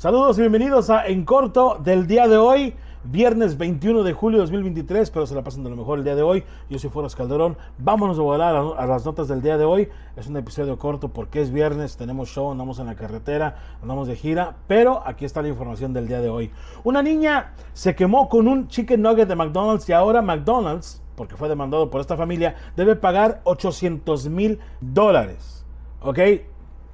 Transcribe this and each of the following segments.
Saludos y bienvenidos a En Corto del día de hoy, viernes 21 de julio de 2023. Espero se la pasen de lo mejor el día de hoy. Yo soy Forrest Calderón. Vámonos a volar a, las notas del día de hoy. Es un episodio corto porque es viernes, tenemos show, andamos en la carretera, andamos de gira. Pero aquí está la información del día de hoy. Una niña se quemó con un chicken nugget de McDonald's y ahora McDonald's, porque fue demandado por esta familia, debe pagar 800 mil dólares. ¿Ok?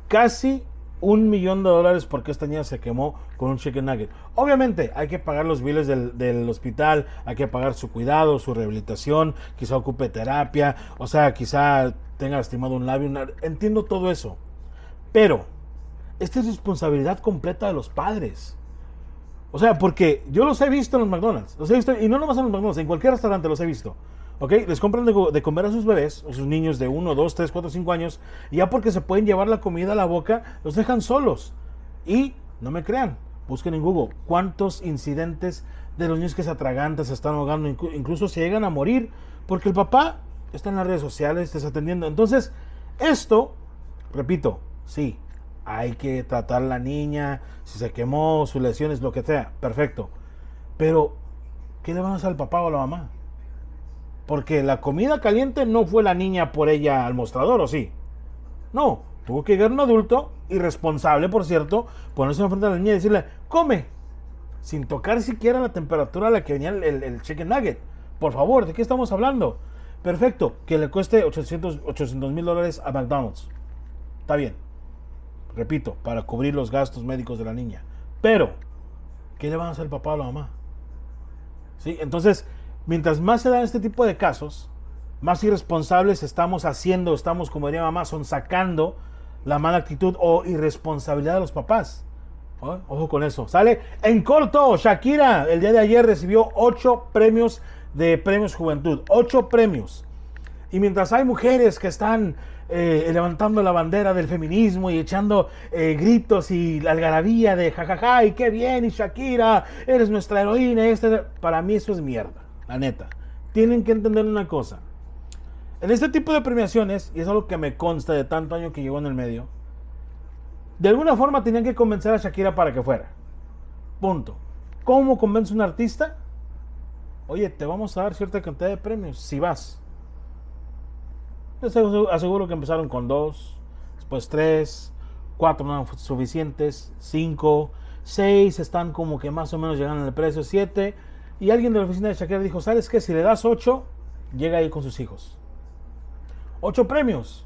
Casi un millón de dólares porque esta niña se quemó con un chicken nugget. Obviamente hay que pagar los biles del, hospital, hay que pagar su cuidado, su rehabilitación, quizá ocupe terapia, o sea, quizá tenga lastimado un labio. Entiendo todo eso. Pero esta es responsabilidad completa de los padres. O sea, porque yo los he visto en los McDonald's, los he visto, y no nomás en los McDonald's, en cualquier restaurante los he visto. ¿Ok? Les compran de, comer a sus bebés, a sus niños de 1, 2, 3, 4, 5 años, ya porque se pueden llevar la comida a la boca, los dejan solos. Y no me crean, busquen en Google cuántos incidentes de los niños que se atragantan, se están ahogando, incluso se llegan a morir, porque el papá está en las redes sociales desatendiendo. Entonces, esto, repito, sí, hay que tratar a la niña, si se quemó, sus lesiones, lo que sea, perfecto. Pero, ¿qué le van a hacer al papá o a la mamá? Porque la comida caliente no fue la niña por ella al mostrador, ¿o sí? No, tuvo que llegar un adulto, irresponsable por cierto, ponerse enfrente de la niña y decirle, come, sin tocar siquiera la temperatura a la que venía el, chicken nugget. Por favor, ¿de qué estamos hablando? Perfecto, que le cueste 800 mil dólares a McDonald's. Está bien. Repito, para cubrir los gastos médicos de la niña. Pero, ¿qué le van a hacer el papá o la mamá? ¿Sí? Entonces, mientras más se dan este tipo de casos, más irresponsables estamos haciendo, estamos, como diría mamá, son sacando la mala actitud o irresponsabilidad de los papás. Ojo con eso. Sale en corto. Shakira el día de ayer recibió ocho premios de premios juventud. Ocho premios. Y mientras hay mujeres que están eh, levantando la bandera del feminismo y echando eh, gritos y la algarabía de jajaja y qué bien y Shakira, eres nuestra heroína. Este, para mí eso es mierda. La neta. Tienen que entender una cosa. En este tipo de premiaciones, y es algo que me consta de tanto año que llegó en el medio, de alguna forma tenían que convencer a Shakira para que fuera. Punto. ¿Cómo convence un artista? Oye, te vamos a dar cierta cantidad de premios si vas. Les aseguro que empezaron con dos, después tres, cuatro no suficientes, cinco, seis están como que más o menos llegando al precio, siete y alguien de la oficina de Shakira dijo, ¿sabes qué? Si le das 8, llega ahí con sus hijos. 8 premios.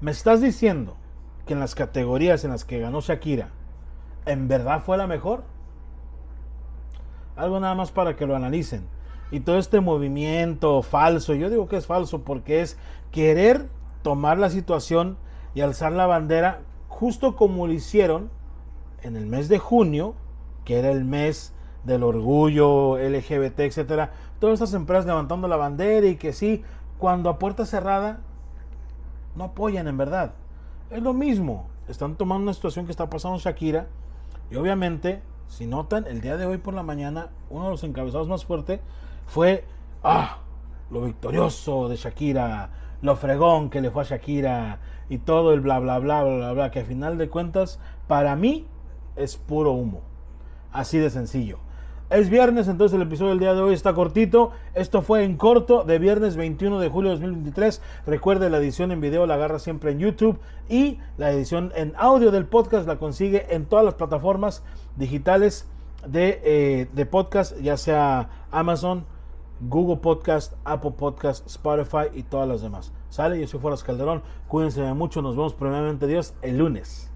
¿Me estás diciendo que en las categorías en las que ganó Shakira, en verdad fue la mejor? Algo nada más para que lo analicen. Y todo este movimiento falso, yo digo que es falso porque es querer tomar la situación y alzar la bandera justo como lo hicieron en el mes de junio, que era el mes del orgullo LGBT, etcétera, todas estas empresas levantando la bandera y que sí, cuando a puerta cerrada no apoyan en verdad. Es lo mismo, están tomando una situación que está pasando Shakira y obviamente, si notan, el día de hoy por la mañana, uno de los encabezados más fuertes fue, ah, lo victorioso de Shakira, lo fregón que le fue a Shakira y todo el bla bla bla bla bla, bla que a final de cuentas, para mí es puro humo. Así de sencillo. Es viernes, entonces el episodio del día de hoy está cortito. Esto fue en corto de viernes 21 de julio de 2023. Recuerde, la edición en video la agarra siempre en YouTube y la edición en audio del podcast la consigue en todas las plataformas digitales de, eh, de podcast, ya sea Amazon, Google Podcast, Apple Podcast, Spotify y todas las demás. Sale, yo soy Fueras Calderón. Cuídense mucho. Nos vemos primeramente Dios el lunes.